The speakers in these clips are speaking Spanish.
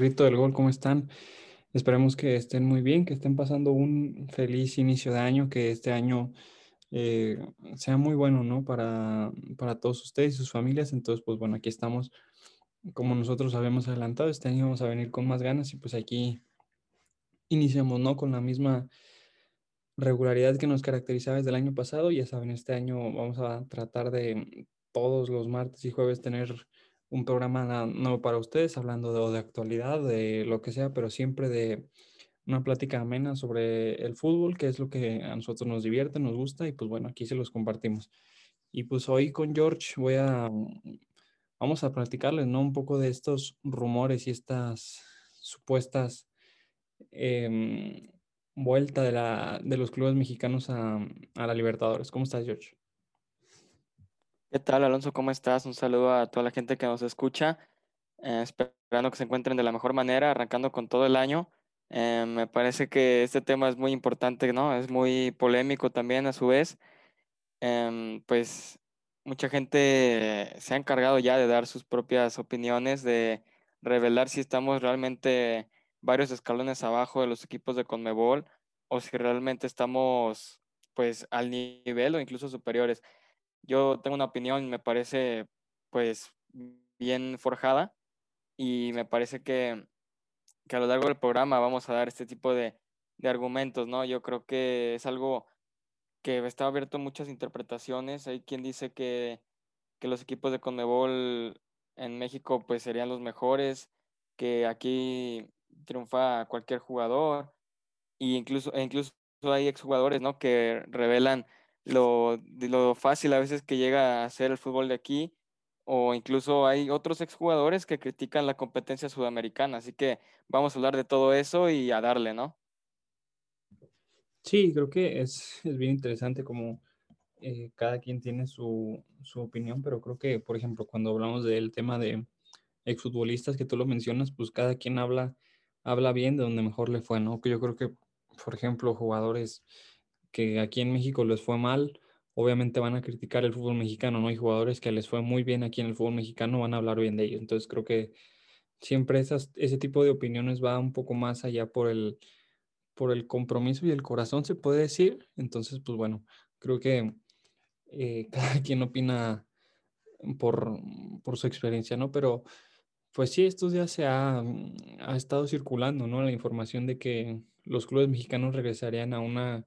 Hola, ¿qué tal amigos de Al Grito del Gol? ¿Cómo están? Esperemos que estén muy bien, que estén pasando un feliz inicio de año, que este año eh, sea muy bueno, ¿no? Para, para todos ustedes y sus familias. Entonces, pues bueno, aquí estamos, como nosotros habíamos adelantado, este año vamos a venir con más ganas y pues aquí iniciamos, ¿no? Con la misma regularidad que nos caracterizaba desde el año pasado. Ya saben, este año vamos a tratar de todos los martes y jueves tener un programa nuevo para ustedes, hablando de, de actualidad, de lo que sea, pero siempre de una plática amena sobre el fútbol, que es lo que a nosotros nos divierte, nos gusta, y pues bueno, aquí se los compartimos. Y pues hoy con George voy a, vamos a platicarles, ¿no? Un poco de estos rumores y estas supuestas eh, vuelta de, la, de los clubes mexicanos a, a la Libertadores. ¿Cómo estás, George? ¿Qué tal, Alonso? ¿Cómo estás? Un saludo a toda la gente que nos escucha. Eh, esperando que se encuentren de la mejor manera, arrancando con todo el año. Eh, me parece que este tema es muy importante, ¿no? Es muy polémico también a su vez. Eh, pues mucha gente se ha encargado ya de dar sus propias opiniones, de revelar si estamos realmente varios escalones abajo de los equipos de Conmebol o si realmente estamos pues al nivel o incluso superiores. Yo tengo una opinión, me parece pues bien forjada y me parece que, que a lo largo del programa vamos a dar este tipo de, de argumentos, ¿no? Yo creo que es algo que está abierto a muchas interpretaciones. Hay quien dice que, que los equipos de Conmebol en México pues serían los mejores, que aquí triunfa cualquier jugador, e incluso, e incluso hay exjugadores, ¿no? Que revelan lo, lo fácil a veces que llega a ser el fútbol de aquí, o incluso hay otros exjugadores que critican la competencia sudamericana. Así que vamos a hablar de todo eso y a darle, ¿no? Sí, creo que es, es bien interesante como eh, cada quien tiene su, su, opinión, pero creo que, por ejemplo, cuando hablamos del tema de exfutbolistas que tú lo mencionas, pues cada quien habla, habla bien de donde mejor le fue, ¿no? Que yo creo que, por ejemplo, jugadores que aquí en México les fue mal, obviamente van a criticar el fútbol mexicano, ¿no? Hay jugadores que les fue muy bien aquí en el fútbol mexicano, van a hablar bien de ellos. Entonces creo que siempre esas, ese tipo de opiniones va un poco más allá por el, por el compromiso y el corazón, se puede decir. Entonces, pues bueno, creo que eh, cada quien opina por, por, su experiencia, ¿no? Pero pues sí, estos días se ha, ha estado circulando, ¿no? La información de que los clubes mexicanos regresarían a una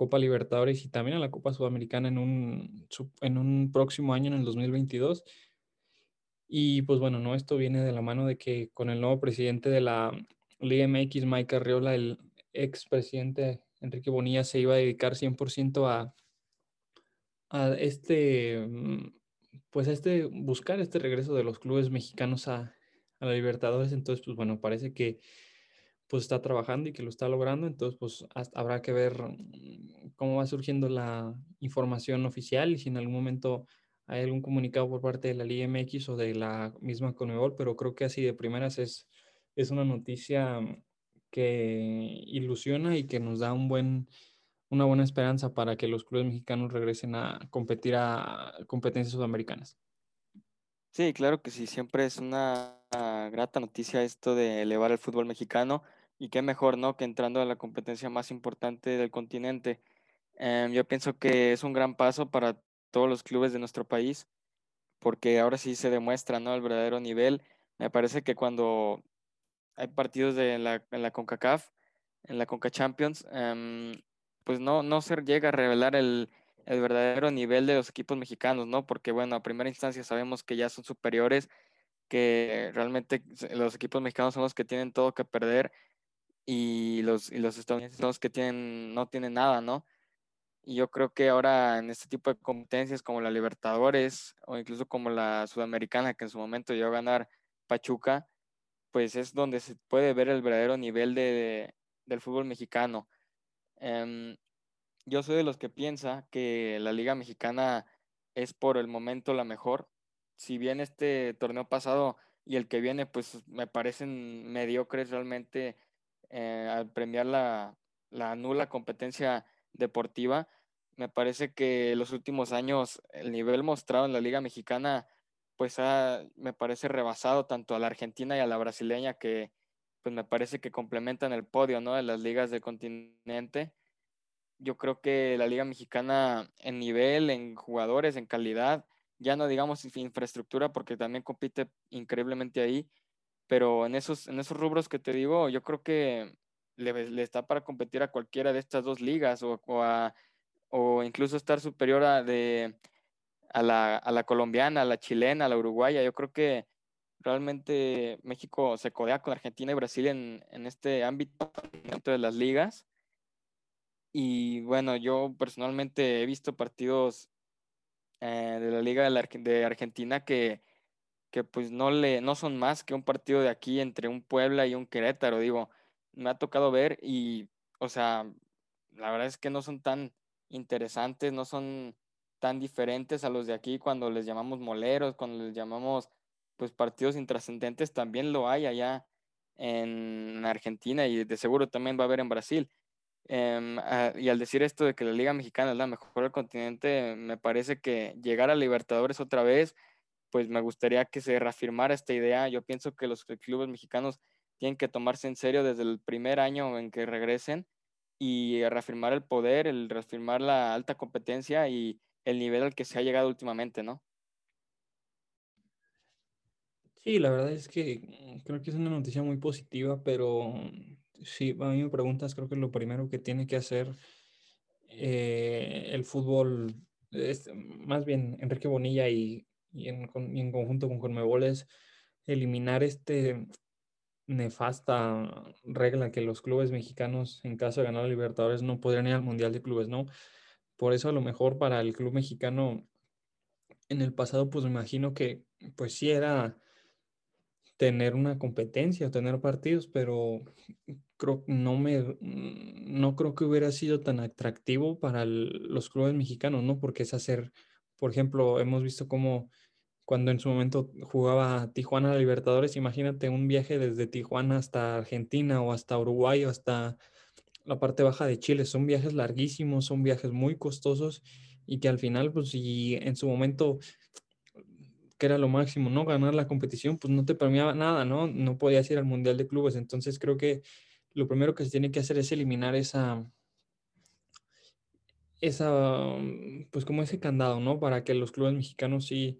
Copa Libertadores y también a la Copa Sudamericana en un, en un próximo año, en el 2022. Y pues bueno, ¿no? Esto viene de la mano de que con el nuevo presidente de la Liga MX, Mike Arriola, el expresidente Enrique Bonilla se iba a dedicar 100% a, a este, pues a este, buscar este regreso de los clubes mexicanos a, a la Libertadores. Entonces, pues bueno, parece que pues está trabajando y que lo está logrando, entonces pues habrá que ver mm, cómo va surgiendo la información oficial y si en algún momento hay algún comunicado por parte de la Liga MX o de la misma Conmebol, pero creo que así de primeras es, es una noticia que ilusiona y que nos da un buen, una buena esperanza para que los clubes mexicanos regresen a competir a competencias sudamericanas. Sí, claro que sí, siempre es una grata noticia esto de elevar el fútbol mexicano y qué mejor, ¿no? Que entrando a la competencia más importante del continente. Eh, yo pienso que es un gran paso para todos los clubes de nuestro país, porque ahora sí se demuestra, ¿no? El verdadero nivel. Me parece que cuando hay partidos de la, en la CONCACAF, en la CONCA Champions, eh, pues no, no se llega a revelar el, el verdadero nivel de los equipos mexicanos, ¿no? Porque, bueno, a primera instancia sabemos que ya son superiores, que realmente los equipos mexicanos son los que tienen todo que perder y los, y los estadounidenses son los que tienen, no tienen nada, ¿no? Y yo creo que ahora en este tipo de competencias como la Libertadores o incluso como la Sudamericana, que en su momento llegó a ganar Pachuca, pues es donde se puede ver el verdadero nivel de, del fútbol mexicano. Um, yo soy de los que piensa que la Liga Mexicana es por el momento la mejor. Si bien este torneo pasado y el que viene, pues me parecen mediocres realmente eh, al premiar la, la, nula competencia deportiva. Me parece que los últimos años el nivel mostrado en la Liga Mexicana pues me parece rebasado tanto a la argentina y a la brasileña que pues me parece que complementan el podio, ¿no? De las ligas del continente. Yo creo que la liga mexicana en nivel, en jugadores, en calidad, ya no digamos infraestructura porque también compite increíblemente ahí, pero en esos, en esos rubros que te digo, yo creo que le, está para competir a cualquiera de estas dos ligas o, o, incluso estar superior a, de, a, la, a la colombiana, a la chilena, a la uruguaya. Yo creo que realmente México se codea con Argentina y Brasil en, en este ámbito de las ligas. Y bueno, yo personalmente he visto partidos eh, de la Liga de, Argentina que, que, pues no, le, no son más que un partido de aquí entre un Puebla y un Querétaro, digo, me ha tocado ver y, o sea, la verdad es que no son tan interesantes, no son tan diferentes a los de aquí cuando les llamamos moleros, cuando les llamamos pues partidos intrascendentes, también lo hay allá en Argentina y de seguro también va a haber en Brasil. Em, ah, y al decir esto de que la Liga Mexicana es la mejor del continente, me parece que llegar a Libertadores otra vez, pues me gustaría que se reafirmara esta idea. Yo pienso que los clubes mexicanos tienen que tomarse en serio desde el primer año en que regresen y reafirmar el poder, el reafirmar la alta competencia y el nivel al que se ha llegado últimamente, ¿no? Sí, la verdad es que creo que es una noticia muy positiva, pero Sí, a mí me preguntas, creo que lo primero que tiene que hacer eh, el fútbol, más bien Enrique Bonilla y, en, conjunto con Conmebol es eliminar este nefasta regla que los clubes mexicanos en caso de ganar a Libertadores no podrían ir al Mundial de Clubes, ¿no? Por eso a lo mejor para el club mexicano en el pasado pues me imagino que pues sí era tener una competencia, tener partidos, pero creo no me no creo que hubiera sido tan atractivo para los clubes mexicanos, ¿no? Porque es hacer, por ejemplo, hemos visto cómo cuando en su momento jugaba Tijuana Libertadores, imagínate un viaje desde Tijuana hasta Argentina o hasta Uruguay o hasta la parte baja de Chile, son viajes larguísimos, son viajes muy costosos y que al final, pues si en su momento que era lo máximo, ¿no? Ganar la competición, pues no te premiaba nada, ¿no? No podías ir al Mundial de Clubes. Entonces creo que lo primero que se tiene que hacer es eliminar esa, esa, pues como ese candado, ¿no? Para que los clubes mexicanos sí,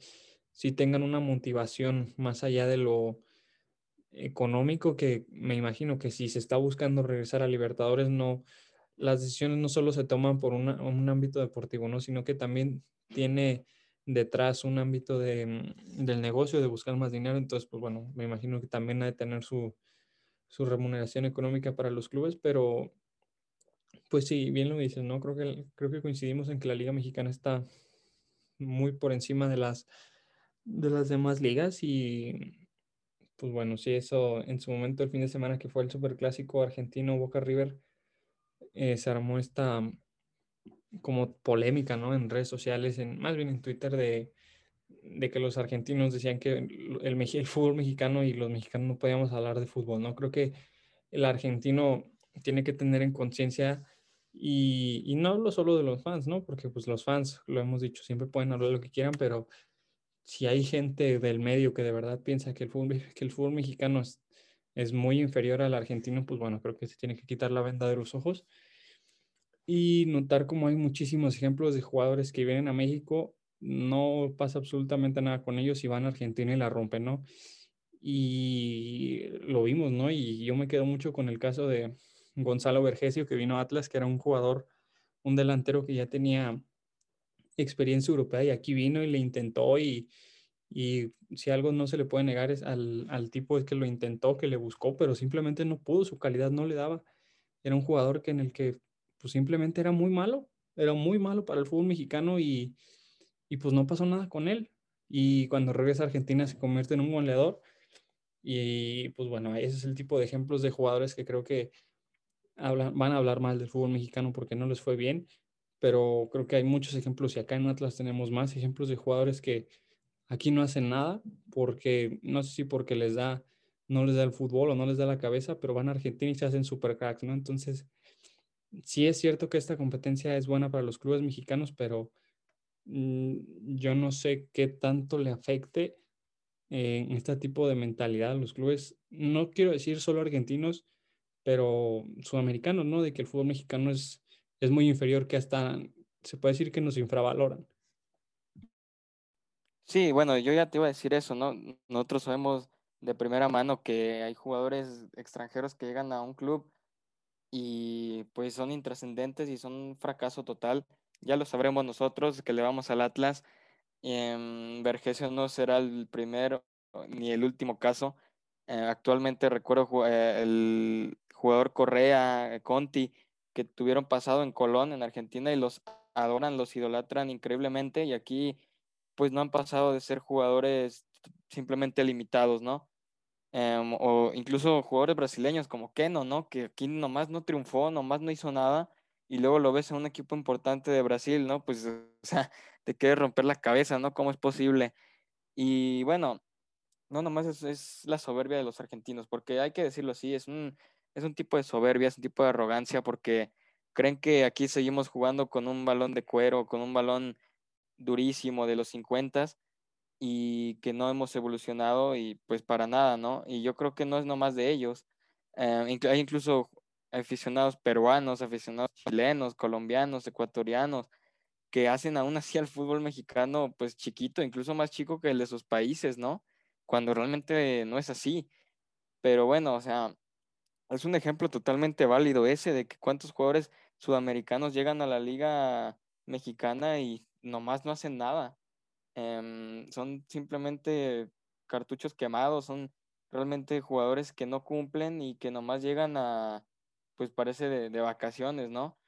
sí tengan una motivación más allá de lo económico, que me imagino que si se está buscando regresar a Libertadores, no, las decisiones no solo se toman por un ámbito deportivo, ¿no? Sino que también tiene detrás un ámbito de, mm, del negocio, de buscar más dinero. Entonces, pues bueno, me imagino que también ha de tener su, su remuneración económica para los clubes, pero pues sí, bien lo dices, ¿no? Creo que, creo que coincidimos en que la Liga Mexicana está muy por encima de las, de las demás ligas y pues bueno, sí, eso en su momento el fin de semana que fue el Superclásico argentino Boca River, eh, se armó esta como polémica, ¿no? En redes sociales, en, más bien en Twitter, de, de que los argentinos decían que el, el, fútbol mexicano y los mexicanos no podíamos hablar de fútbol, ¿no? Creo que el argentino tiene que tener en conciencia y, y, no hablo solo de los fans, ¿no? Porque pues los fans, lo hemos dicho, siempre pueden hablar lo que quieran, pero si hay gente del medio que de verdad piensa que el fútbol, que el fútbol mexicano es, es muy inferior al argentino, pues bueno, creo que se tiene que quitar la venda de los ojos y notar como hay muchísimos ejemplos de jugadores que vienen a México, no pasa absolutamente nada con ellos y van a Argentina y la rompen, ¿no? Y lo vimos, ¿no? Y yo me quedo mucho con el caso de Gonzalo Vergesio, que vino a Atlas, que era un jugador, un delantero que ya tenía experiencia europea y aquí vino y le intentó y, y si algo no se le puede negar es al, al tipo es que lo intentó, que le buscó, pero simplemente no pudo, su calidad no le daba. Era un jugador que en el que pues simplemente era muy malo, era muy malo para el fútbol mexicano y, y pues no pasó nada con él. Y cuando regresa a Argentina se convierte en un goleador. Y pues bueno, ese es el tipo de ejemplos de jugadores que creo que van a hablar mal del fútbol mexicano porque no les fue bien. Pero creo que hay muchos ejemplos y acá en Atlas tenemos más ejemplos de jugadores que aquí no hacen nada porque no sé si porque les da, no les da el fútbol o no les da la cabeza, pero van a Argentina y se hacen super cracks, ¿no? Entonces, sí es cierto que esta competencia es buena para los clubes mexicanos, pero mm, yo no sé qué tanto le afecte en este tipo de mentalidad los clubes, no quiero decir solo argentinos, pero sudamericanos, ¿no? De que el fútbol mexicano es, es muy inferior, que hasta se puede decir que nos infravaloran. Sí, bueno, yo ya te iba a decir eso, ¿no? Nosotros sabemos de primera mano que hay jugadores extranjeros que llegan a un club y pues son intrascendentes y son un fracaso total. Ya lo sabremos nosotros que le vamos al Atlas. Eh, Vergesio no será el primero ni el último caso. Eh, actualmente recuerdo eh, el jugador Correa, Conti, que tuvieron pasado en Colón, en Argentina, y los adoran, los idolatran increíblemente, y aquí pues no han pasado de ser jugadores simplemente limitados, ¿no? Em, o incluso jugadores brasileños como Keno, ¿no? Que aquí nomás no triunfó, nomás no hizo nada, y luego lo ves en un equipo importante de Brasil, ¿no? Pues, o sea, te quiere romper la cabeza, ¿no? ¿Cómo es posible? Y bueno, no nomás es, es, la soberbia de los argentinos, porque hay que decirlo así, es un, es un tipo de soberbia, es un tipo de arrogancia, porque creen que aquí seguimos jugando con un balón de cuero, con un balón durísimo de los 50 y que no hemos evolucionado y pues para nada, ¿no? Y yo creo que no es nomás de ellos. Eh, hay incluso aficionados peruanos, aficionados chilenos, colombianos, ecuatorianos, que hacen aún así al fútbol mexicano pues chiquito, incluso más chico que el de sus países, ¿no? Cuando realmente no es así. Pero bueno, o sea, es un ejemplo totalmente válido ese de que cuántos jugadores sudamericanos llegan a la liga mexicana y nomás no hacen nada. Em, son simplemente cartuchos quemados, son realmente jugadores que no cumplen y que nomás llegan a, pues parece de, vacaciones, ¿no?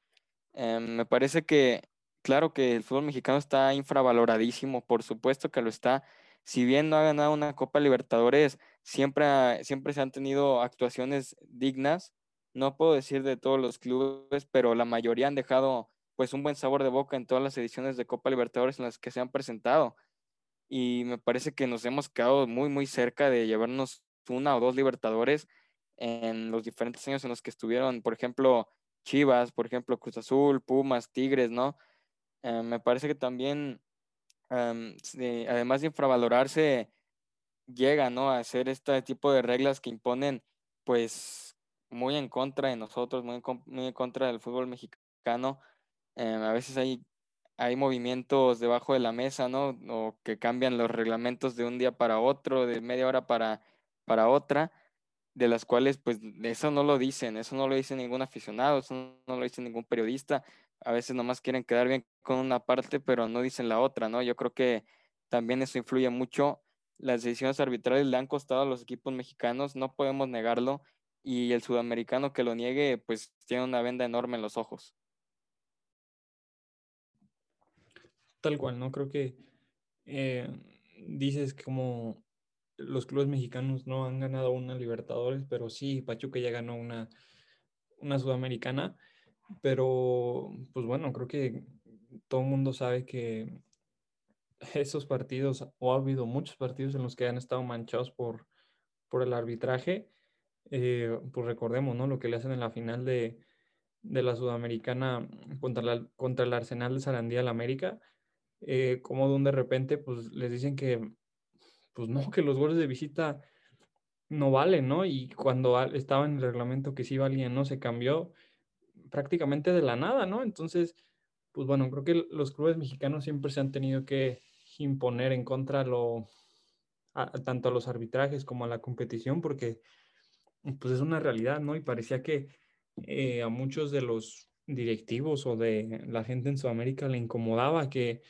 Em, me parece que, claro que el fútbol mexicano está infravaloradísimo, por supuesto que lo está. Si bien no ha ganado una Copa Libertadores, siempre, siempre se han tenido actuaciones dignas. No puedo decir de todos los clubes, pero la mayoría han dejado pues un buen sabor de boca en todas las ediciones de Copa Libertadores en las que se han presentado. Y me parece que nos hemos quedado muy, muy cerca de llevarnos una o dos Libertadores en los diferentes años en los que estuvieron, por ejemplo, Chivas, por ejemplo, Cruz Azul, Pumas, Tigres, ¿no? Eh, me parece que también, además de infravalorarse, llega, ¿no? A hacer este tipo de reglas que imponen, pues, muy en contra de nosotros, muy en contra del fútbol mexicano Em, a veces hay, hay movimientos debajo de la mesa, ¿no? O que cambian los reglamentos de un día para otro, de media hora para, para otra, de las cuales, pues, eso no lo dicen, eso no lo dice ningún aficionado, eso no lo dice ningún periodista. A veces nomás quieren quedar bien con una parte, pero no dicen la otra, ¿no? Yo creo que también eso influye mucho. Las decisiones arbitrales le han costado a los equipos mexicanos, no podemos negarlo, y el sudamericano que lo niegue, pues tiene una venda enorme en los ojos. Tal cual, ¿no? Creo que eh, dices como los clubes mexicanos no han ganado una Libertadores, pero sí, Pachuca ya ganó una, una Sudamericana. Pero, pues bueno, creo que todo el mundo sabe que esos partidos, o ha habido muchos partidos en los que han estado manchados por, por el arbitraje. Eh, pues recordemos, ¿no? Lo que le hacen en la final de, de la Sudamericana contra, la, contra el Arsenal de Sarandía la América eh, como de repente pues les dicen que, pues no, que los goles de visita no valen, ¿no? Y cuando estaba en el reglamento que sí valían, ¿no? Se cambió prácticamente de la nada, ¿no? Entonces, pues bueno, creo que los clubes mexicanos siempre se han tenido que imponer en contra lo, tanto a los arbitrajes como a la competición, porque pues es una realidad, ¿no? Y parecía que eh, a muchos de los directivos o de la gente en Sudamérica le incomodaba que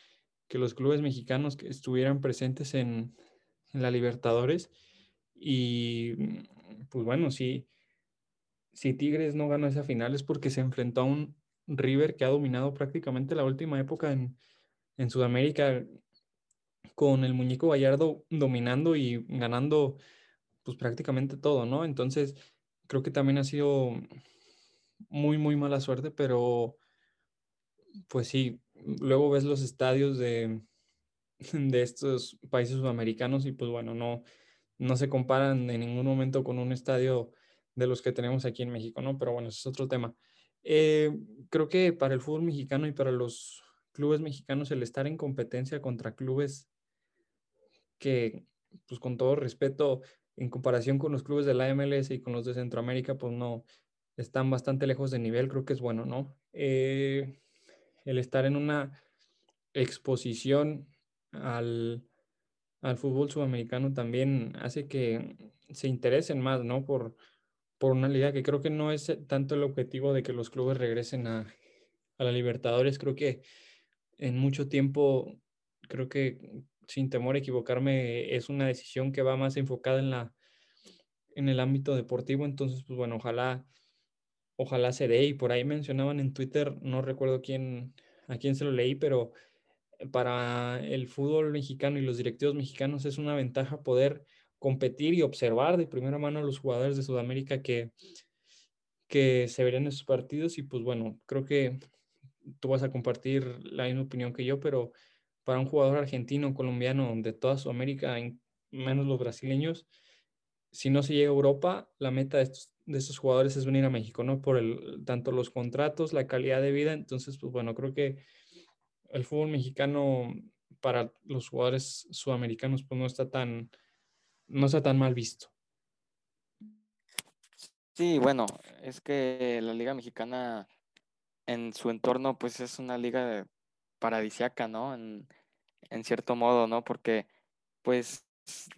que los clubes mexicanos estuvieran presentes en, la Libertadores. Y pues bueno, si, si Tigres no ganó esa final es porque se enfrentó a un River que ha dominado prácticamente la última época en, en Sudamérica con el muñeco Gallardo dominando y ganando pues prácticamente todo, ¿no? Entonces creo que también ha sido muy, muy mala suerte, pero pues sí, luego ves los estadios de, de estos países sudamericanos y pues bueno, no, no se comparan en ningún momento con un estadio de los que tenemos aquí en México, ¿no? Pero bueno, ese es otro tema. Eh, creo que para el fútbol mexicano y para los clubes mexicanos el estar en competencia contra clubes que pues con todo respeto, en comparación con los clubes de la MLS y con los de Centroamérica, pues no, están bastante lejos de nivel, creo que es bueno, ¿no? Eh, el estar en una exposición al, al, fútbol sudamericano también hace que se interesen más, ¿no? Por, por una liga que creo que no es tanto el objetivo de que los clubes regresen a, a la Libertadores, creo que en mucho tiempo, creo que sin temor a equivocarme, es una decisión que va más enfocada en la en el ámbito deportivo, entonces pues bueno, ojalá ojalá se dé. Y por ahí mencionaban en Twitter, no recuerdo quién a quién se lo leí, pero para el fútbol mexicano y los directivos mexicanos es una ventaja poder competir y observar de primera mano a los jugadores de Sudamérica que, que se verían en sus partidos y pues bueno, creo que tú vas a compartir la misma opinión que yo, pero para un jugador argentino, colombiano, de toda Sudamérica, menos los brasileños, si no se llega a Europa, la meta de estos, de estos jugadores es venir a México, ¿no? Por el, tanto los contratos, la calidad de vida. Entonces, pues bueno, creo que el fútbol mexicano para los jugadores sudamericanos, pues no está tan, no está tan mal visto. Sí, bueno, es que la Liga Mexicana en su entorno, pues es una liga paradisiaca, ¿no? En, en cierto modo, ¿no? Porque, pues,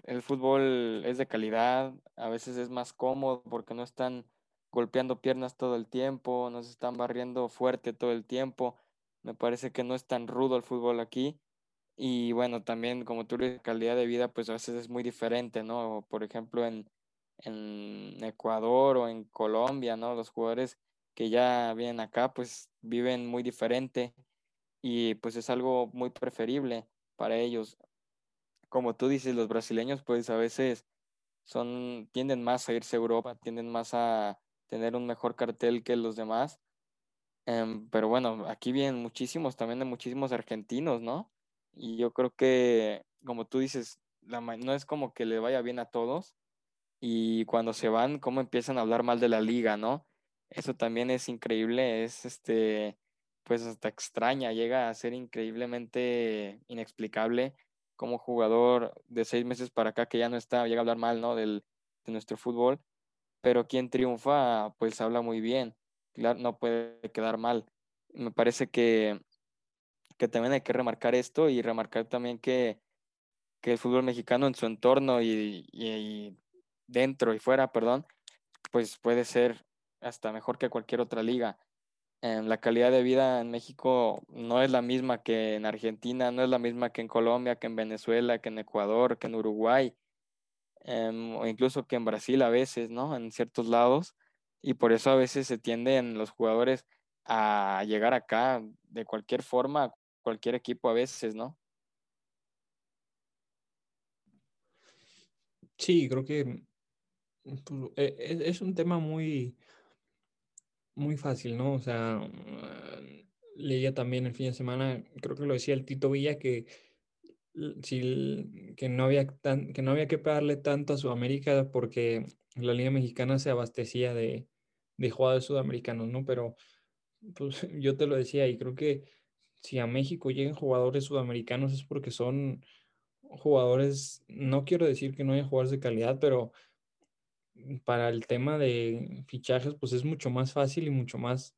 el fútbol es de calidad, a veces es más cómodo porque no están golpeando piernas todo el tiempo, no se están barriendo fuerte todo el tiempo. Me parece que no es tan rudo el fútbol aquí. Y bueno, también como tú dices, calidad de vida, pues a veces es muy diferente, ¿no? Por ejemplo, en, en Ecuador o en Colombia, ¿no? Los jugadores que ya vienen acá, pues viven muy diferente y pues es algo muy preferible para ellos. Como tú dices, los brasileños pues a veces son, tienden más a irse a Europa, tienden más a tener un mejor cartel que los demás. Em, pero bueno, aquí vienen muchísimos, también de muchísimos argentinos, ¿no? Y yo creo que, como tú dices, la, no es como que le vaya bien a todos. Y cuando se van, cómo empiezan a hablar mal de la liga, ¿no? Eso también es increíble, es este, pues hasta extraña, llega a ser increíblemente inexplicable como jugador de seis meses para acá que ya no está, llega a hablar mal, ¿no? Del, de nuestro fútbol, pero quien triunfa, pues habla muy bien, claro, no puede quedar mal. Me parece que, que también hay que remarcar esto y remarcar también que, que el fútbol mexicano en su entorno y, y dentro y fuera, perdón, pues puede ser hasta mejor que cualquier otra liga. la calidad de vida en México no es la misma que en Argentina, no es la misma que en Colombia, que en Venezuela, que en Ecuador, que en Uruguay, em, o incluso que en Brasil a veces, ¿no? En ciertos lados. Y por eso a veces se tienden los jugadores a llegar acá de cualquier forma, cualquier equipo a veces, ¿no? Sí, creo que pues, e, e, es un tema muy, muy fácil, ¿no? O sea, leía también el fin de semana, creo que lo decía el Tito Villa, que, si, que, no, había que no había que pagarle tanto a Sudamérica porque la Liga Mexicana se abastecía de, de jugadores sudamericanos, ¿no? Pero pues, yo te lo decía y creo que si a México llegan jugadores sudamericanos es porque son jugadores, no quiero decir que no haya jugadores de calidad, pero para el tema de fichajes, pues es mucho más fácil y mucho más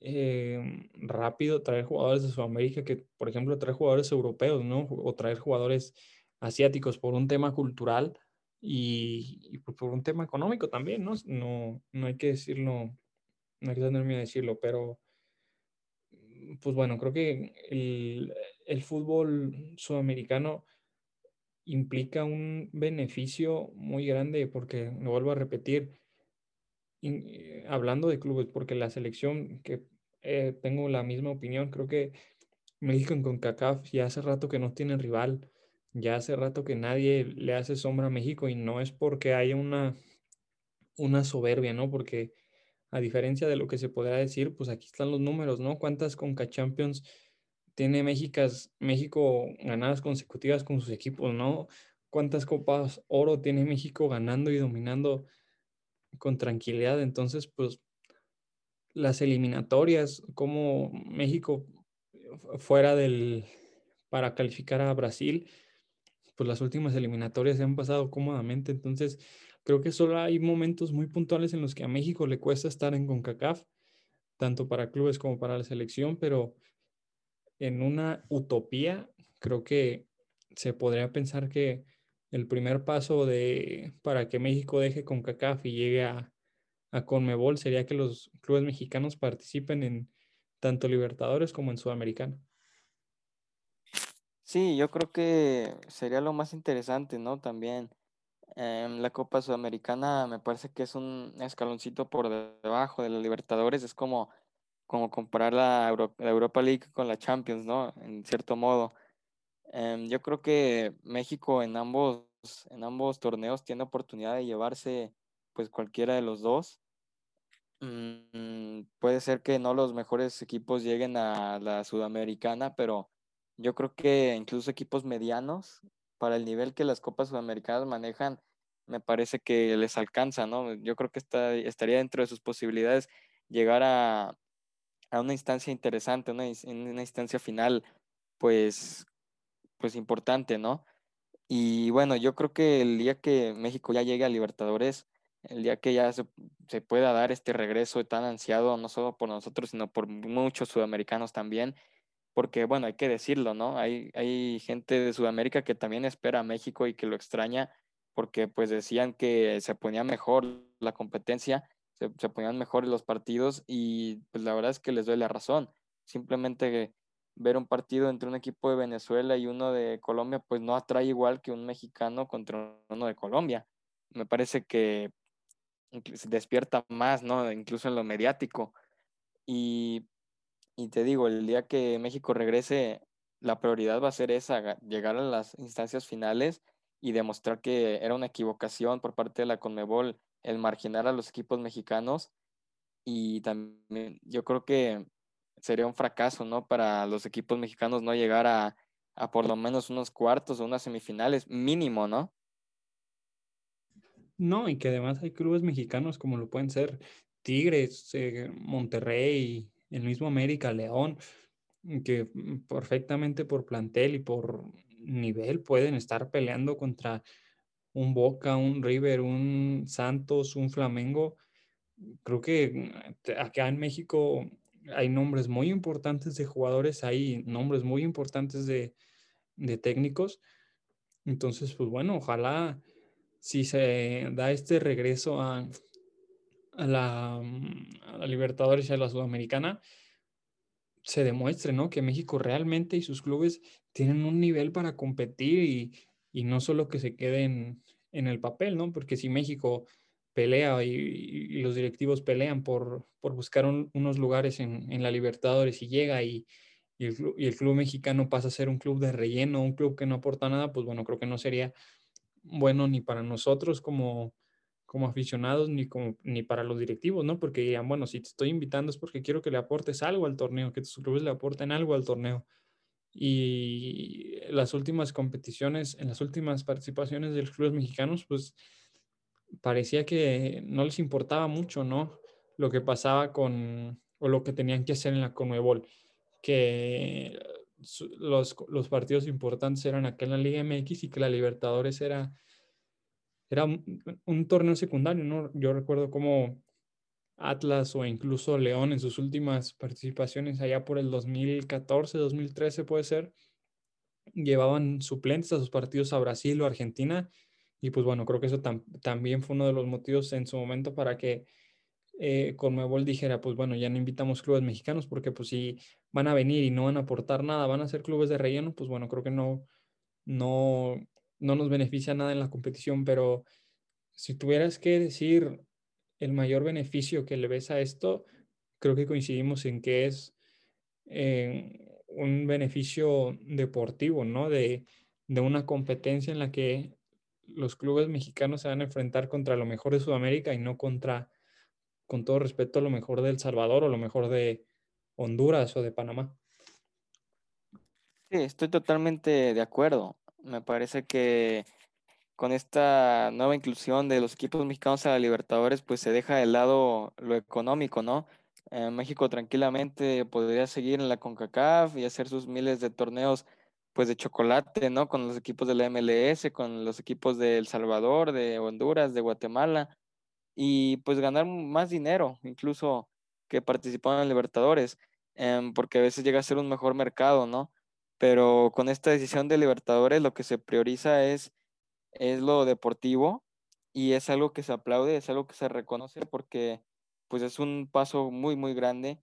eh, rápido traer jugadores de Sudamérica que, por ejemplo, traer jugadores europeos, ¿no? O traer jugadores asiáticos por un tema cultural y, por, un tema económico también, ¿no? ¿no? No hay que decirlo, no hay que tener miedo de decirlo, pero pues bueno, creo que el, fútbol sudamericano implica un beneficio muy grande porque, lo vuelvo a repetir, eh, hablando de clubes, porque la selección, que eh, tengo la misma opinión, creo que México en CONCACAF ya hace rato que no tiene rival, ya hace rato que nadie le hace sombra a México y no es porque haya una, una soberbia, ¿no? Porque a diferencia de lo que se podrá decir, pues aquí están los números, ¿no? ¿Cuántas CONCA Champions tiene México, México ganadas consecutivas con sus equipos, ¿no? ¿Cuántas copas oro tiene México ganando y dominando con tranquilidad? Entonces, pues las eliminatorias, como México fuera del, para calificar a Brasil, pues las últimas eliminatorias se han pasado cómodamente. Entonces, creo que solo hay momentos muy puntuales en los que a México le cuesta estar en CONCACAF, tanto para clubes como para la selección, pero en una utopía, creo que se podría pensar que el primer paso de, para que México deje CONCACAF y llegue a, a Conmebol sería que los clubes mexicanos participen en tanto Libertadores como en Sudamericana. Sí, yo creo que sería lo más interesante, ¿no? También la Copa Sudamericana me parece que es un escaloncito por debajo de la Libertadores, es como, como comparar la, Europa League con la Champions, ¿no? En cierto modo. Em, yo creo que México en ambos, en ambos torneos tiene oportunidad de llevarse pues cualquiera de los dos. Mm, puede ser que no los mejores equipos lleguen a la Sudamericana, pero yo creo que incluso equipos medianos, para el nivel que las Copas Sudamericanas manejan, me parece que les alcanza, ¿no? Yo creo que está, estaría dentro de sus posibilidades llegar a, una instancia interesante, una, una instancia final, pues, pues importante, ¿no? Y bueno, yo creo que el día que México ya llegue a Libertadores, el día que ya se, se, pueda dar este regreso tan ansiado, no solo por nosotros, sino por muchos sudamericanos también, porque bueno, hay que decirlo, ¿no? Hay, hay gente de Sudamérica que también espera a México y que lo extraña porque pues decían que se ponía mejor la competencia, se, se ponían mejor los partidos y pues la verdad es que les doy la razón. Simplemente ver un partido entre un equipo de Venezuela y uno de Colombia pues no atrae igual que un mexicano contra uno de Colombia. Me parece que se despierta más, ¿no? Incluso en lo mediático. Y y te digo, el día que México regrese, la prioridad va a ser esa, llegar a las instancias finales y demostrar que era una equivocación por parte de la Conmebol el marginar a los equipos mexicanos. Y también yo creo que sería un fracaso, ¿no? Para los equipos mexicanos no llegar a, a por lo menos unos cuartos o unas semifinales, mínimo, ¿no? No, y que además hay clubes mexicanos como lo pueden ser Tigres, eh, Monterrey, el mismo América, León, que perfectamente por plantel y por nivel pueden estar peleando contra un Boca, un River, un Santos, un Flamengo. Creo que acá en México hay nombres muy importantes de jugadores, hay nombres muy importantes de, técnicos. Entonces, pues bueno, ojalá si se da este regreso a, a la, mm, a la Libertadores y a la Sudamericana, se demuestre, ¿no? Que México realmente y sus clubes tienen un nivel para competir y, y no solo que se queden en el papel, ¿no? Porque si México pelea y, los directivos pelean por, por buscar unos lugares en, en, la Libertadores y llega y, y, el, y el club mexicano pasa a ser un club de relleno, un club que no aporta nada, pues bueno, creo que no sería bueno ni para nosotros como, como aficionados ni, como, ni para los directivos, ¿no? Porque dirían, bueno, si te estoy invitando es porque quiero que le aportes algo al torneo, que tus clubes le aporten algo al torneo. Y las últimas competiciones, en las últimas participaciones de los clubes mexicanos, pues parecía que no les importaba mucho, ¿no? Lo que pasaba con, o lo que tenían que hacer en la Conmebol, que los, los partidos importantes eran acá en la Liga MX y que la Libertadores era era un, torneo secundario, ¿no? Yo recuerdo como Atlas o incluso León en sus últimas participaciones allá por el 2014, 2013 puede ser, llevaban suplentes a sus partidos a Brasil o Argentina y pues bueno, creo que eso también fue uno de los motivos en su momento para que eh, Conmebol dijera, pues bueno, ya no invitamos clubes mexicanos porque pues si van a venir y no van a aportar nada, van a ser clubes de relleno, pues bueno, creo que no, no, no nos beneficia nada en la competición, pero si tuvieras que decir el mayor beneficio que le ves a esto, creo que coincidimos en que es eh, un beneficio deportivo, ¿no? De, de una competencia en la que los clubes mexicanos se van a enfrentar contra lo mejor de Sudamérica y no contra, con todo respeto, lo mejor de El Salvador o lo mejor de Honduras o de Panamá. Estoy totalmente de acuerdo me parece que con esta nueva inclusión de los equipos mexicanos a la Libertadores, pues se deja de lado lo económico, ¿no? México tranquilamente podría seguir en la CONCACAF y hacer sus miles de torneos pues de chocolate, ¿no? Con los equipos de la MLS, con los equipos de El Salvador, de Honduras, de Guatemala, y pues ganar más dinero, incluso que participaron en Libertadores, em, porque a veces llega a ser un mejor mercado, ¿no? Pero con esta decisión de Libertadores lo que se prioriza es, es lo deportivo y es algo que se aplaude, es algo que se reconoce porque pues es un paso muy, muy grande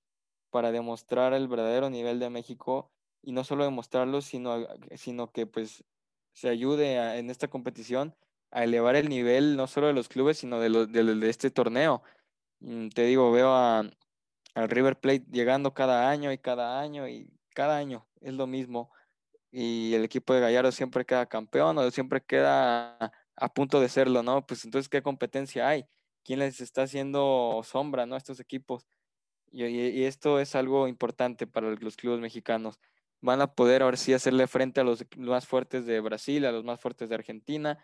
para demostrar el verdadero nivel de México y no solo demostrarlo, sino, sino que pues se ayude en esta competición a elevar el nivel no solo de los clubes, sino de, de, este torneo. Mm, te digo, veo al River Plate llegando cada año y cada año y cada año es lo mismo. Y el equipo de Gallardo siempre queda campeón o siempre queda a punto de serlo, ¿no? Pues entonces, ¿qué competencia hay? ¿Quién les está haciendo sombra, ¿no? A estos equipos. Y, esto es algo importante para los clubes mexicanos. Van a poder ahora sí hacerle frente a los más fuertes de Brasil, a los más fuertes de Argentina.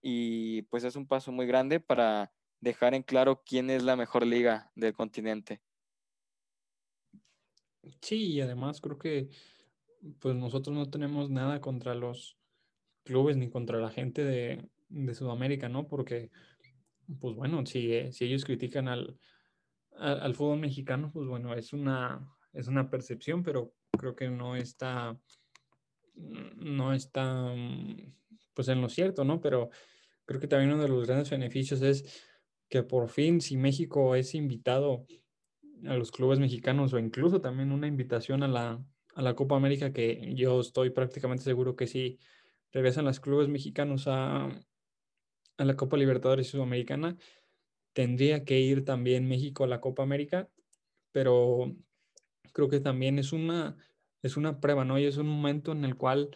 Y pues es un paso muy grande para dejar en claro quién es la mejor liga del continente. Sí, y además creo que pues nosotros no tenemos nada contra los clubes ni contra la gente de, de Sudamérica, ¿no? Porque, pues bueno, si, si ellos critican al, al, fútbol mexicano, pues bueno, es una, es una percepción, pero creo que no está, no está, pues en lo cierto, ¿no? Pero creo que también uno de los grandes beneficios es que por fin, si México es invitado a los clubes mexicanos o incluso también una invitación a la, a la Copa América, que yo estoy prácticamente seguro que si regresan los clubes mexicanos a, a la Copa Libertadores Sudamericana, tendría que ir también México a la Copa América, pero creo que también es una, es una prueba, ¿no? Y es un momento en el cual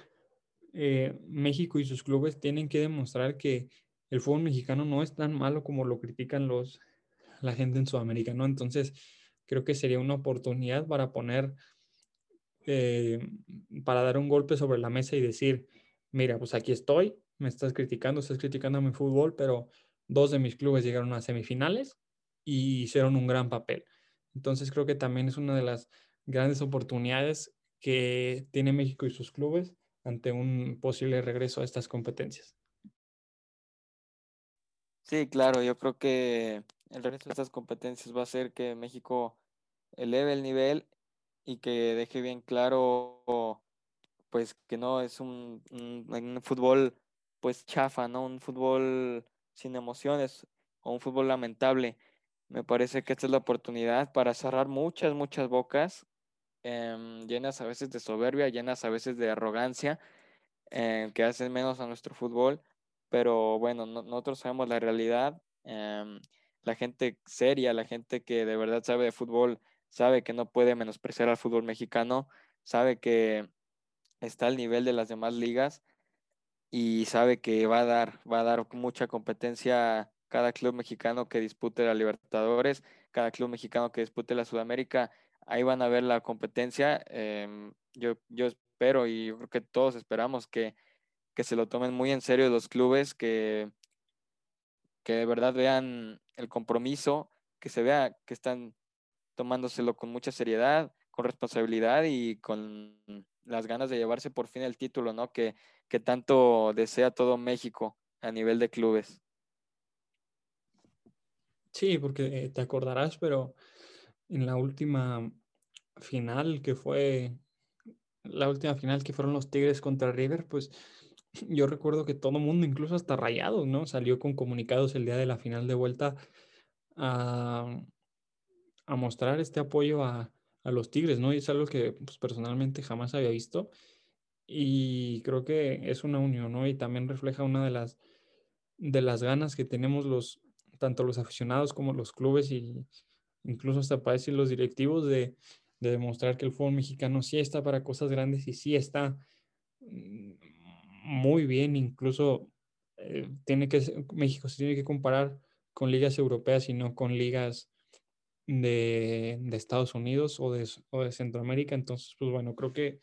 eh, México y sus clubes tienen que demostrar que el fútbol mexicano no es tan malo como lo critican los, la gente en Sudamérica, ¿no? Entonces, creo que sería una oportunidad para poner, eh, para dar un golpe sobre la mesa y decir, mira, pues aquí estoy, me estás criticando, estás criticando a mi fútbol, pero dos de mis clubes llegaron a semifinales y hicieron un gran papel. Entonces creo que también es una de las grandes oportunidades que tiene México y sus clubes ante un posible regreso a estas competencias. Sí, claro, yo creo que el regreso a estas competencias va a hacer que México eleve el nivel y que deje bien claro pues que no es un, fútbol pues chafa, ¿no? Un fútbol sin emociones o un fútbol lamentable. Me parece que esta es la oportunidad para cerrar muchas, muchas bocas, em, llenas a veces de soberbia, llenas a veces de arrogancia, em, que hacen menos a nuestro fútbol. Pero bueno, nosotros sabemos la realidad. Em, la gente seria, la gente que de verdad sabe de fútbol, sabe que no puede menospreciar al fútbol mexicano, sabe que está al nivel de las demás ligas y sabe que va a dar, va a dar mucha competencia cada club mexicano que dispute la Libertadores, cada club mexicano que dispute la Sudamérica, ahí van a ver la competencia. Em, yo, yo espero y creo que todos esperamos que, que se lo tomen muy en serio los clubes, que, que de verdad vean el compromiso, que se vea que están tomándoselo con mucha seriedad, con responsabilidad y con las ganas de llevarse por fin el título, ¿no? Que, que tanto desea todo México a nivel de clubes. Sí, porque eh, te acordarás, pero en la última final que fue, la última final que fueron los Tigres contra River, pues yo recuerdo que todo mundo, incluso hasta Rayados, ¿no? Salió con comunicados el día de la final de vuelta a, a mostrar este apoyo a, a, los Tigres, ¿no? Y es algo que pues, personalmente jamás había visto y creo que es una unión, ¿no? Y también refleja una de las, de las ganas que tenemos los, tanto los aficionados como los clubes y incluso hasta para decir los directivos de, de demostrar que el fútbol mexicano sí está para cosas grandes y sí está mm, muy bien, incluso eh, tiene que, México se tiene que comparar con ligas europeas y no con ligas de, Estados Unidos o de, o de Centroamérica. Entonces, pues bueno, creo que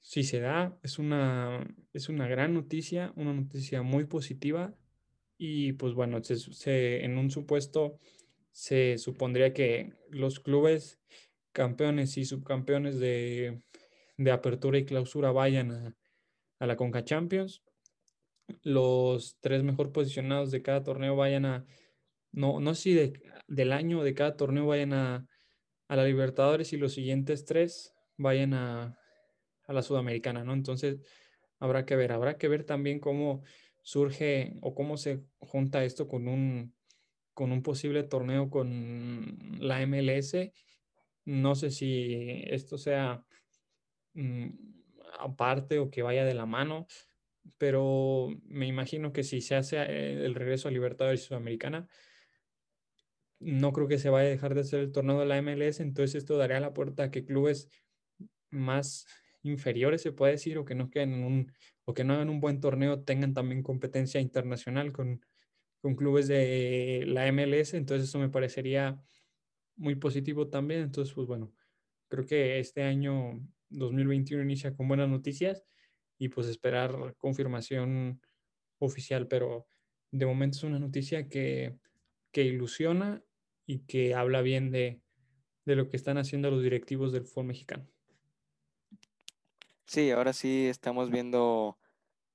si se da, es una, es una gran noticia, una noticia muy positiva y pues bueno, se, en un supuesto se supondría que los clubes campeones y subcampeones de, de apertura y clausura vayan a, a la Conca Champions. Los tres mejor posicionados de cada torneo vayan a, no, no sé si del año de cada torneo vayan a, a la Libertadores y los siguientes tres vayan a, a la Sudamericana, ¿no? Entonces, habrá que ver, habrá que ver también cómo surge o cómo se junta esto con un, con un posible torneo con la MLS. No sé si esto sea mm, aparte o que vaya de la mano, pero me imagino que si se hace eh, el regreso a Libertadores Sudamericana, no creo que se vaya a dejar de hacer el torneo de la MLS, entonces esto daría la puerta a que clubes más inferiores, se puede decir, o que no queden en un, o que no hagan un buen torneo, tengan también competencia internacional con, con clubes de la MLS, entonces eso me parecería muy positivo también. Entonces, pues bueno, creo que este año 2021 inicia con buenas noticias y pues esperar confirmación oficial, pero de momento es una noticia que, que ilusiona y que habla bien de, de lo que están haciendo los directivos del fútbol mexicano. Sí, ahora sí estamos viendo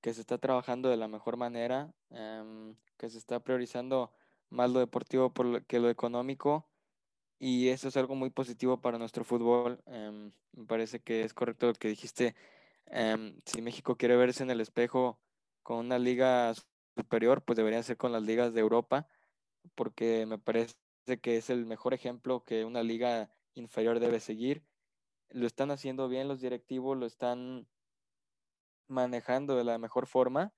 que se está trabajando de la mejor manera, em, que se está priorizando más lo deportivo que lo económico y eso es algo muy positivo para nuestro fútbol. Em, me parece que es correcto lo que dijiste. Em, si México quiere verse en el espejo con una liga superior, pues debería ser con las ligas de Europa, porque me parece que es el mejor ejemplo que una liga inferior debe seguir lo están haciendo bien los directivos, lo están manejando de la mejor forma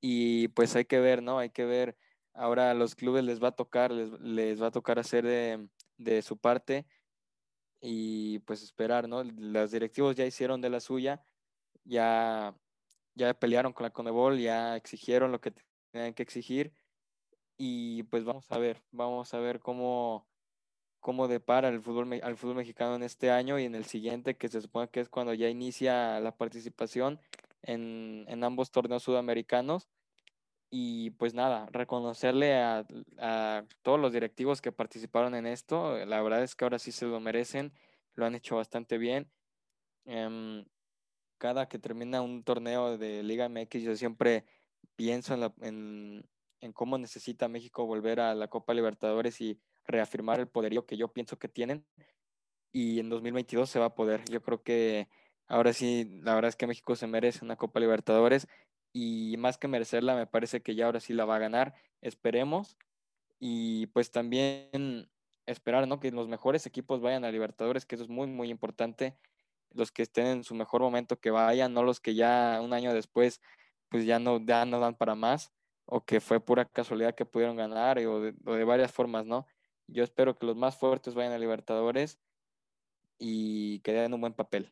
y pues hay que ver, ¿no? Hay que ver, ahora a los clubes les va a tocar, les, va a tocar hacer de, su parte y pues esperar, ¿no? Los directivos ya hicieron de la suya, ya, ya pelearon con la Conebol, ya exigieron lo que tenían que exigir y pues vamos a ver, vamos a ver cómo cómo depara el fútbol, al fútbol mexicano en este año y en el siguiente, que se supone que es cuando ya inicia la participación en, ambos torneos sudamericanos. Y pues nada, reconocerle a, todos los directivos que participaron en esto. La verdad es que ahora sí se lo merecen, lo han hecho bastante bien. Em, cada que termina un torneo de Liga MX, yo siempre pienso en, en cómo necesita México volver a la Copa Libertadores y reafirmar el poderío que yo pienso que tienen y en 2022 se va a poder. Yo creo que ahora sí, la verdad es que México se merece una Copa Libertadores y más que merecerla, me parece que ya ahora sí la va a ganar. Esperemos y pues también esperar, ¿no? Que los mejores equipos vayan a Libertadores, que eso es muy, muy importante. Los que estén en su mejor momento que vayan, no los que ya un año después pues ya no, ya no dan para más o que fue pura casualidad que pudieron ganar o de, o de varias formas, ¿no? Yo espero que los más fuertes vayan a Libertadores y que den un buen papel.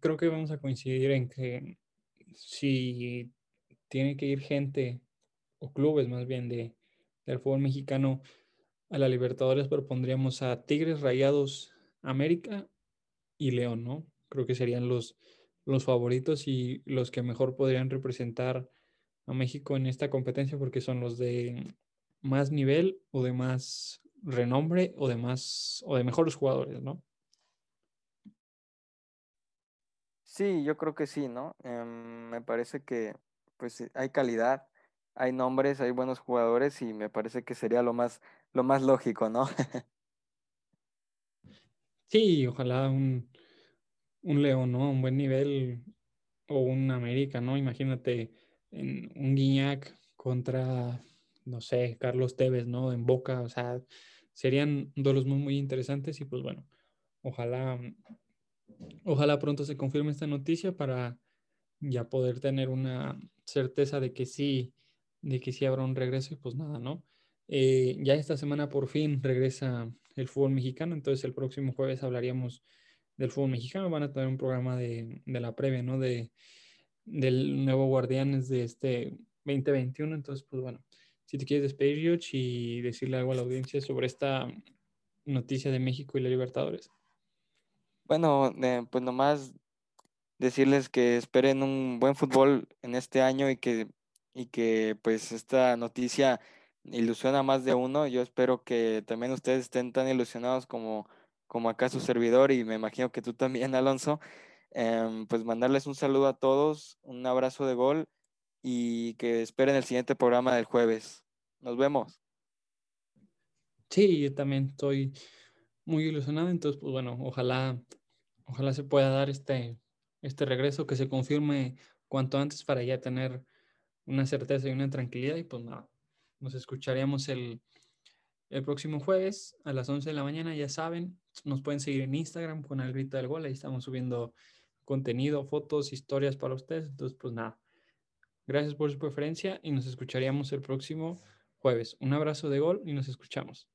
Creo que vamos a coincidir en que si tiene que ir gente o clubes más bien de, del fútbol mexicano a la Libertadores, propondríamos a Tigres, Rayados, América y León, ¿no? Creo que serían los, los favoritos y los que mejor podrían representar a México en esta competencia porque son los de más nivel o de más renombre o de más o de mejores jugadores, ¿no? Sí, yo creo que sí, ¿no? Em, me parece que pues hay calidad, hay nombres, hay buenos jugadores y me parece que sería lo más, lo más lógico, ¿no? sí, ojalá un, un León, ¿no? Un buen nivel o un América, ¿no? Imagínate en un Guiñac contra no sé, Carlos Tevez, ¿no? En Boca, o sea, serían duelos muy, muy interesantes y pues bueno, ojalá, ojalá pronto se confirme esta noticia para ya poder tener una certeza de que sí, de que sí habrá un regreso y pues nada, ¿no? Eh, ya esta semana por fin regresa el fútbol mexicano, entonces el próximo jueves hablaríamos del fútbol mexicano, van a tener un programa de, de la previa, ¿no? De, del nuevo Guardianes de este 2021, entonces pues bueno, si te quieres despedir, y decirle algo a la audiencia sobre esta noticia de México y la Libertadores. Bueno, pues nomás decirles que esperen un buen fútbol en este año y que, y que pues esta noticia ilusiona más de uno. Yo espero que también ustedes estén tan ilusionados como, como acá su servidor y me imagino que tú también, Alonso, em, pues mandarles un saludo a todos, un abrazo de gol y que esperen el siguiente programa del jueves. Nos vemos. Sí, yo también estoy muy ilusionado, entonces pues bueno, ojalá, ojalá se pueda dar este, este regreso, que se confirme cuanto antes para ya tener una certeza y una tranquilidad y pues nada, nos escucharíamos el, el próximo jueves a las 11 de la mañana, ya saben, nos pueden seguir en Instagram con el grito del gol, ahí estamos subiendo contenido, fotos, historias para ustedes. Entonces, pues nada, gracias por su preferencia y nos escucharíamos el próximo jueves. Un abrazo de gol y nos escuchamos.